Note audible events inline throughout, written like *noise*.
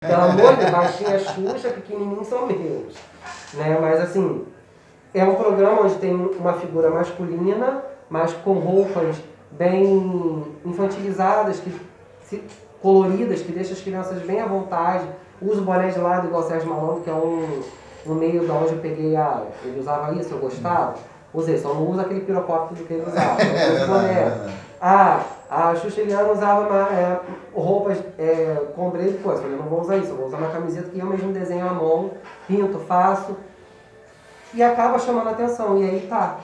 Pelo amor de Deus, baixinha Xuxa, pequenininho são meus. Né? Mas assim, é um programa onde tem uma figura masculina, mas com roupas bem infantilizadas, que, se- coloridas, que deixam as crianças bem à vontade. Usa o boné de lado igual o Sérgio Malandro, que é um, um meio da onde eu peguei a. Ele usava isso, eu gostava. Usei, só não usa aquele pirocópio que ele usava. É Eu uso verdade, é boné. Ah, a Xuxa Eliana usava uma, é, roupas é, com breve coisa. Eu falei, não vou usar isso, eu vou usar uma camiseta que eu mesmo desenho à mão, pinto, faço. E acaba chamando a atenção. E aí tá.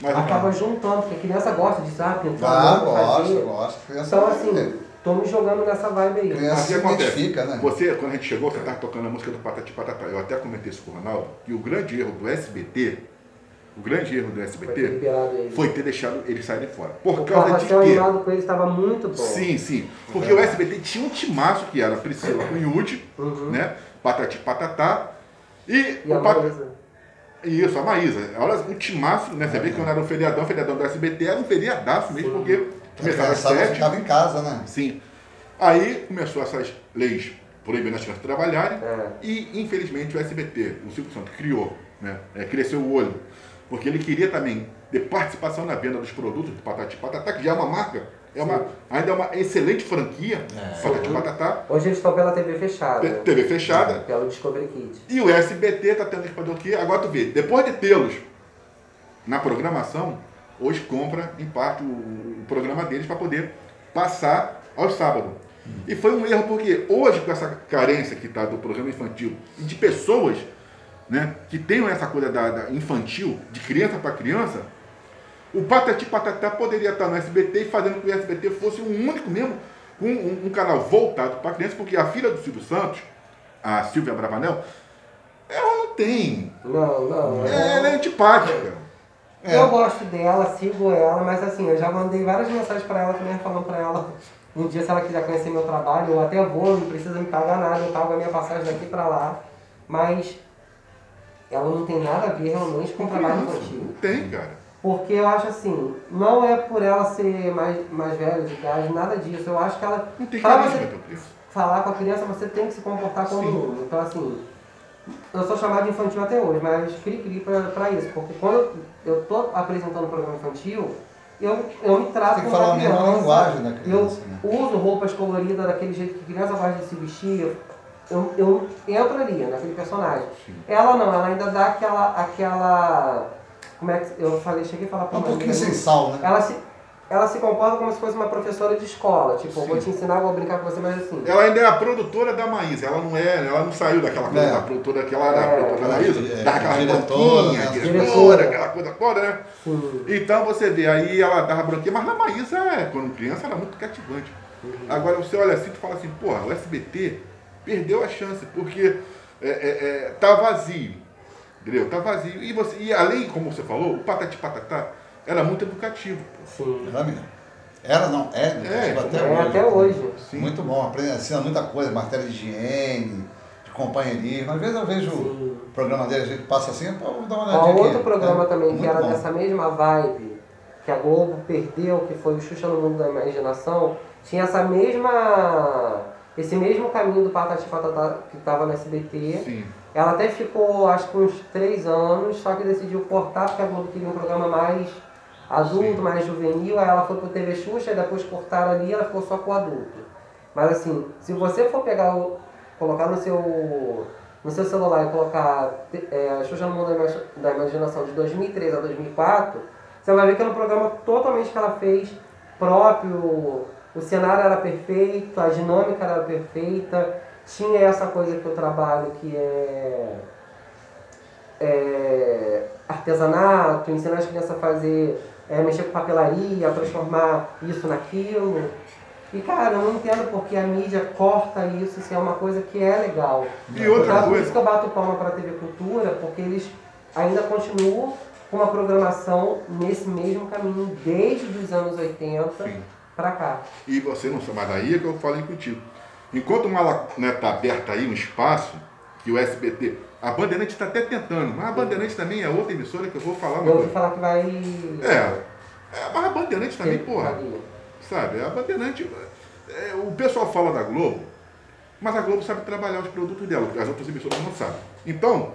Mas, acaba juntando, porque a criança gosta de ah, pintar, Ah, fazer. gosto. Criança Então assim, tô me jogando nessa vibe aí. Mas Criança o que acontece? identifica, né? Você, quando a gente chegou, você estava tocando a música do Patati Patatá. Eu até comentei isso com o Ronaldo, que o grande erro do SBT, o grande erro do Foi SBT, ele. foi ter deixado eles saírem fora. Por O causa de carrossel quê? animado com ele estava muito bom. Sim, sim. Porque o SBT tinha um timaço que era a Priscila Cunhude, Uhum. né? Patati Patatá. E, E a o Pat- Maísa. Isso, a Maísa. Olha, o timaço, né? Você vê que quando era um feriadão, o feriadão do SBT era um feriadaço mesmo, Sim. porque A começava às sete. ficava em casa, né? Sim. Aí começou essas leis proibindo as crianças de trabalharem É. e, infelizmente, o SBT, o Silvio Santos, criou, né? É, cresceu o olho, porque ele queria também ter participação na venda dos produtos do Patati Patatá, que já é uma marca, é uma, ainda é uma excelente franquia, É. Patati Patatá, Hoje eles estão pela TV fechada. T- TV fechada, Pelo Discovery Kids. e o SBT tá tendo que fazer o quê? Agora tu vê, depois de tê-los na programação, hoje compra em parte o, o programa deles para poder passar aos sábados. E foi um erro porque hoje com essa carência que está do programa infantil e de pessoas né, que tenham essa coisa da, da infantil, de criança para criança, o Patati Patatá poderia estar no SBT e fazendo com que o SBT fosse um único mesmo, com um, um canal voltado para criança, porque a filha do Silvio Santos, a Silvia Bravanel, ela não tem. Não, não. É, ela é antipática. É. Eu gosto dela, sigo ela, mas assim, eu já mandei várias mensagens pra ela também falando pra ela um dia se ela quiser conhecer meu trabalho, eu até vou, não precisa me pagar nada, eu pago a minha passagem daqui pra lá. Mas ela não tem nada a ver realmente com o trabalho infantil. Não tem, cara. Porque eu acho assim, não é por ela ser mais, mais velha de idade, nada disso. Eu acho que ela. Não tem pra você falar com a criança, você tem que se comportar como um. Então assim, eu sou chamado de infantil até hoje, mas cri-cri pra, pra isso. Porque quando eu, eu tô apresentando um programa infantil, eu, eu me trato Tem que falar a mesma linguagem da criança, né? Eu uso roupas coloridas daquele jeito que criança gosta de se vestir. Eu, eu entro ali, naquele personagem. Sim. Ela não, ela ainda dá aquela. aquela como é que eu falei, cheguei a falar pra Um pouquinho amiga sem sal, né? ela se, ela se comporta como se fosse uma professora de escola. Tipo, eu vou Sim. te ensinar, vou brincar com você, mas assim. Ela ainda é a produtora da Maísa, ela não é, ela não saiu daquela coisa É. da produtora que ela era a É. produtora da Maísa, É, daquela diretora, né? diretora, Diretora. aquela coisa toda, né? Sim. Então você vê, aí ela dava bronquinha, mas na Maísa, é, quando criança, era muito cativante. Agora você olha assim e fala assim, porra, o SBT perdeu a chance, porque é, é, é, tá vazio. Entendeu? Tá vazio. E, você, e além, como você falou, o Patati Patatá era muito educativo. Sim. Era mesmo. Era, não, é, educativo até É, hoje. até hoje. Sim. Muito bom, aprende, ensina muita coisa, matéria de higiene, de companheirismo. Às vezes eu vejo Sim. o programa dele, a gente passa assim, pô, vamos dar uma olhadinha outro aqui. programa É, também que era bom. dessa mesma vibe que a Globo perdeu, que foi o Xuxa no Mundo da Imaginação, tinha essa mesma. Esse mesmo caminho do Patati Patatá que estava no SBT. Sim. Ela até ficou, acho que uns três anos, só que decidiu cortar porque a Globo queria um programa mais adulto, Sim. mais juvenil. Aí ela foi pro TV Xuxa e depois cortaram ali ela ficou só com o adulto. Mas assim, se você for pegar o. colocar no seu. no seu celular e colocar é, Xuxa no Mundo da Ima- da Imaginação de 2003 a 2004, você vai ver que era um programa totalmente que ela fez próprio. O cenário era perfeito, a dinâmica era perfeita, tinha essa coisa que eu trabalho que é, é artesanato, ensinar as crianças a fazer, é, mexer com papelaria, transformar isso naquilo. E cara, eu não entendo porque a mídia corta isso se é uma coisa que é legal. E outra Então, Por coisa- isso que eu bato palma para a TV Cultura, porque eles ainda continuam com uma programação nesse mesmo caminho desde os anos 80 Sim. Para cá. E você não sabe, mas daí é que eu falei contigo. Enquanto uma né, tá aberta aí um espaço, que o SBT. A Bandeirante está até tentando, mas a Bandeirante também é outra emissora que eu vou falar Eu ouvi coisa. falar que vai. É, é, mas a Bandeirante também, porra. Sabe, a Bandeirante. é, o pessoal fala da Globo Mas a Globo sabe trabalhar os produtos dela, as outras emissoras não sabem. Então,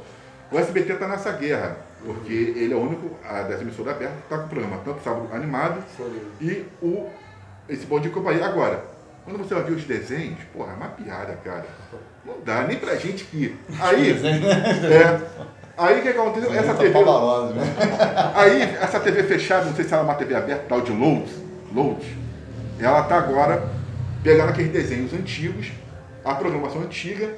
o SBT está nessa guerra, porque ele é o único a, das emissoras abertas que está com o programa, tanto sábado animado Sim. e o, esse Bom Dia Companhia. Agora, quando você vai ver os desenhos, porra, é uma piada, cara. Não dá nem pra gente que. Aí, é, aí o que aconteceu? Essa TV, Pavarosa, né? *laughs* aí, essa TV fechada, não sei se ela é uma TV aberta, tal de Load, Load, ela tá agora pegando aqueles desenhos antigos, a programação antiga,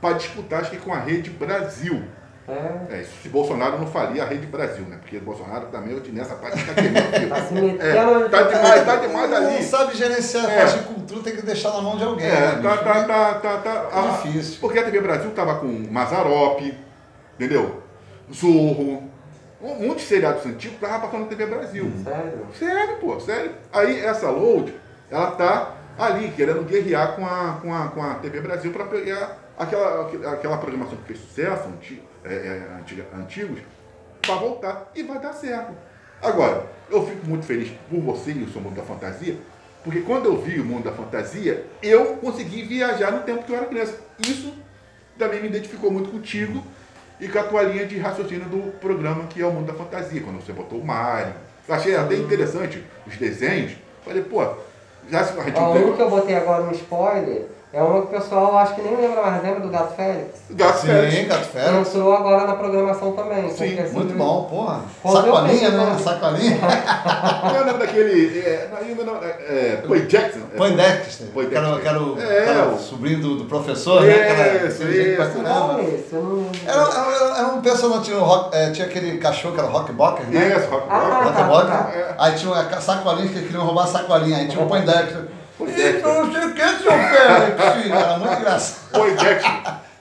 para disputar, acho que com a Rede Brasil. É. É, se Bolsonaro não faria a Rede Brasil, né? Porque Bolsonaro também, nessa parte, tá querendo. *laughs* Tá se metendo É, tá não demais, tá demais Não ali. sabe gerenciar a É. parte de cultura, tem que deixar na mão de alguém. É, né, tá, tá, tá, tá, tá. É a- difícil. Porque a TV Brasil tava com Mazarop, entendeu? Zorro, um monte de seriados antigos tava passando na TV Brasil. Sério? Sério, pô, sério. Aí essa load, ela tá ali, querendo guerrear com a, com a, com a TV Brasil para pegar aquela, aquela programação que fez sucesso, anti, é, é, antiga, antigos, para voltar. E vai dar certo. Agora, eu fico muito feliz por você e o seu mundo da fantasia, porque quando eu vi o mundo da fantasia, eu consegui viajar no tempo que eu era criança. Isso também me identificou muito contigo e com a tua linha de raciocínio do programa que é o Mundo da Fantasia, quando você botou o Mario. Eu achei até interessante os desenhos. Falei, pô, já se a gente Ó, um que eu botei agora no spoiler é uma que o pessoal acho que nem lembra mais, lembra do Gato Félix? Gato Sim, Félix. Gato Fera. Entrou agora na programação também. Sim, porque, assim, Muito bom, porra. Eu Sacolinha, né? né? Sacolinha. Não é o nome daquele. É, não, não, é, é, Poe Jackson. É, Poindexter. Poindexter. Que era, que era o, É, o sobrinho do, do professor, né? Que era Isso, isso. Não, esse, eu não... Era, era, era um personagem, tinha, o rock, é, tinha aquele cachorro que era o Rockbocker, né? Isso, Rock Ah, Rock. Rock tá, Boca. tá. Aí tinha uma sacolinha que queriam roubar a sacolinha. Aí tinha o Poindexter. Então não sei o que, seu Félix. Era muito *laughs* engraçado. Poe Jackson.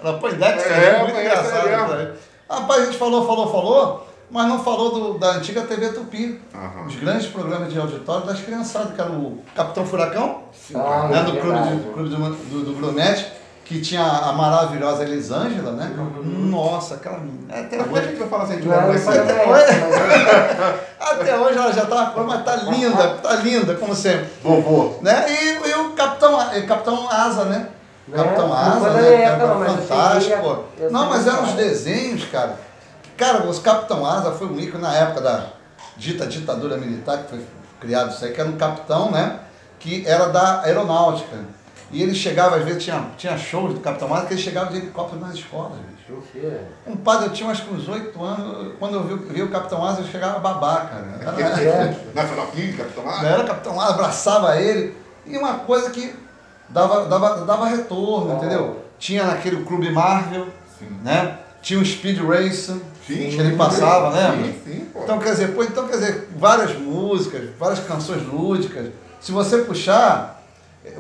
Era Poindexter, É, muito mas engraçado. é. Rapaz, a gente falou, falou, falou, mas não falou do- da antiga TV Tupi. Aham. Os grandes programas de auditório das criançadas, que era o Capitão Furacão, Ah, né, é do clube, verdade. de, clube do, do, do Grumete, que tinha a maravilhosa Elisângela, né? Nossa, aquela menina. Até Depois a hoje, gente vai falar assim, a gente Não vai era vai só sair. da época, mas *laughs* até hoje ela já tá, mas tá linda, tá linda, como sempre. Vovô. Né? E, e o Capitão, Capitão Asa, né? Né? Capitão Asa, né? época, não, fantástico. cheguei Não, mas eram os desenhos, cara. Cara, os Capitão Asa foi um ícone na época da dita ditadura militar, que foi criado isso aí, que era um capitão, né? Que era da aeronáutica. E ele chegava, às vezes tinha, tinha shows do Capitão Asa, que ele chegava de helicóptero nas escolas, bicho. Um padre, eu tinha acho que uns oito anos, quando eu vi, vi o Capitão Asa, eu chegava a babar, cara. Era- É. Nacional King, Capitão não Asa. era Capitão Asa, abraçava ele. E uma coisa que dava, dava, dava retorno, Ah. entendeu? Tinha naquele Clube Marvel, Sim. né? Tinha o Speed Racer, Sim. que ele passava, né? Sim, sim, pô. Então quer dizer, pô, então quer dizer, várias músicas, várias canções lúdicas. Se você puxar,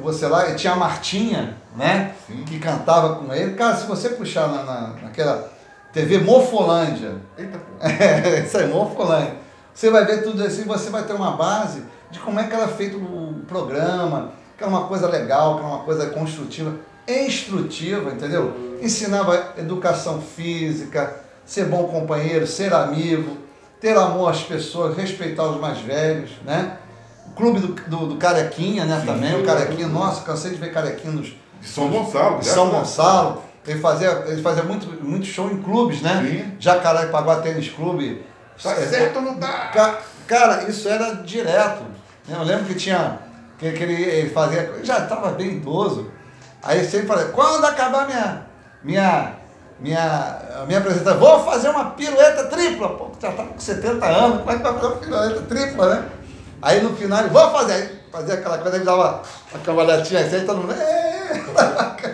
você lá, tinha a Martinha, né? Sim. Que cantava com ele. Cara, se você puxar na, na- naquela TV Morfolândia, Eita, pô. *laughs* é, isso aí, Morfolândia. Você vai ver tudo assim, você vai ter uma base de como é que era feito o programa, que era uma coisa legal, que era uma coisa construtiva, instrutiva, entendeu? Ensinava educação física, ser bom companheiro, ser amigo, ter amor às pessoas, respeitar os mais velhos, né? Clube do, do, do Carequinha, né, Sim. também, o Carequinha, nossa, cansei de ver Carequinha nos, De São Gonçalo. de São né? Gonçalo. Ele fazia, ele fazia muito, muito show em clubes, né? Sim. Jacarepaguá Tênis Clube. Tá É, certo ou não tá? Ca- Cara, isso era direto. Eu lembro que tinha. Que, que ele, ele fazia. Já estava bem idoso. Aí sempre falava, quando acabar minha. Minha. Minha, minha apresentação, vou fazer uma pirueta tripla. Pô, já estava com 70 anos, como é que vai fazer uma pirueta tripla, né? Aí no final vou fazer. Fazia aquela coisa, ele dava uma cambalhotinha assim, aí todo mundo. *laughs*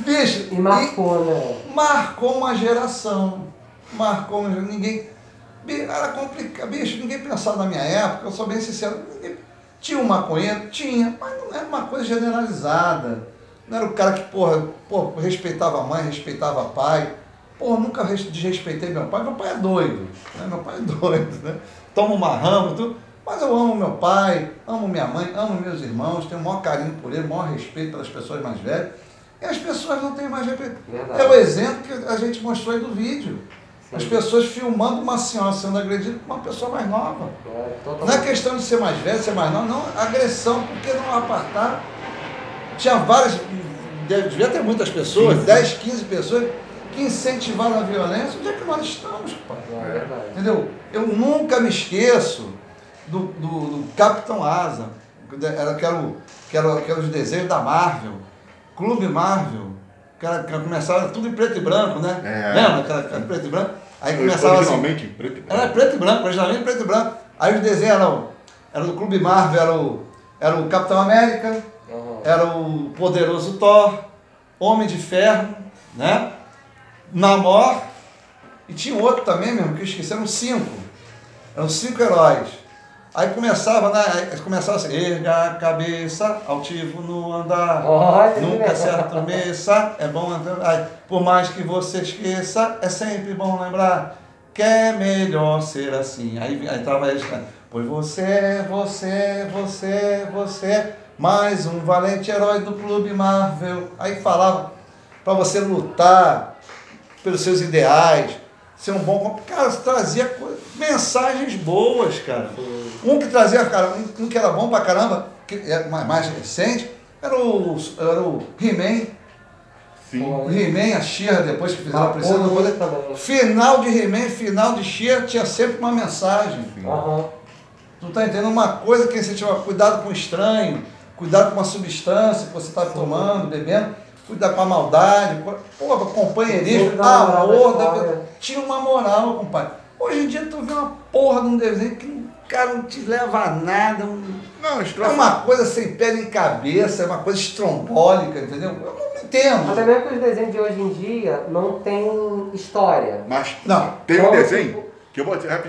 Bicho, E marcou, né? marcou uma geração. Marcou uma geração. Ninguém. Era complicado. Bicho, ninguém pensava na minha época, eu sou bem sincero. ninguém- Tinha um maconheiro? Tinha, mas não era uma coisa generalizada. Não era o cara que, porra, porra respeitava a mãe, respeitava o pai. Porra, nunca res- desrespeitei meu pai. Meu pai é doido. Né? Meu pai é *laughs* doido, né? Toma uma rama, tudo. Mas eu amo meu pai, amo minha mãe, amo meus irmãos, tenho o maior carinho por ele, o maior respeito pelas pessoas mais velhas. E as pessoas não têm mais respeito. Verdade. É o exemplo que a gente mostrou aí do vídeo. Sim. As pessoas filmando uma senhora sendo agredida por uma pessoa mais nova. É, Não é questão de ser mais velho, ser mais nova, não. Agressão, por que não apartar? tinha várias, devia ter muitas pessoas, Sim, sim. 10, 15 pessoas, que incentivaram a violência. Onde é que nós estamos, pai? É verdade. Entendeu? Eu nunca me esqueço do, do, do Capitão Asa, que era, que, era o, que, era, que era os desenhos da Marvel, Clube Marvel, que, era, que começava tudo em preto e branco, né? É. Lembra? Aquela, aquela preto e branco? Aí começava assim. Originalmente em preto e branco. Era preto e branco, originalmente preto e branco. Aí os desenhos eram, era do Clube Marvel, era o, era o Capitão América, Aham. era o Poderoso Thor, Homem de Ferro, né? Namor, e tinha outro também mesmo, que eu esqueci, eram cinco. Eram cinco heróis. Aí começava, né? Aí começava assim, erga a cabeça, altivo no andar. Olha, Nunca né? se arremessa, é bom andar. Aí, por mais que você esqueça, é sempre bom lembrar que é melhor ser assim. Aí, aí tava eles cantando. Pois você, você, você, você, mais um valente herói do Clube Marvel. Aí falava para você lutar pelos seus ideais, ser um bom. comp- Cara, trazia coisa- mensagens boas, cara. Um que trazia, cara, um, que era bom pra caramba, que é mais, mais recente, era o, era o He-Man. Sim. O He-Man, a She-Ra, depois que fizeram a princesa do poder. Final de He-Man, final de She-Ra, tinha sempre uma mensagem. Aham. Tu tá entendendo uma coisa que você tinha cuidado com o estranho, cuidado com uma substância que você tá tomando, bebendo, cuidar com a maldade, pô, companheirismo, amor, da história. pessoa. tinha uma moral, compadre. Hoje em dia tu vê uma porra de um desenho que o cara não te leva a nada, um- Não, os é uma coisa sem pé nem cabeça, é uma coisa estrombólica, entendeu? Eu não entendo. Até mesmo que os desenhos de hoje em dia não tem história. Mas Não. tem um Então, desenho tipo- que eu vou dizer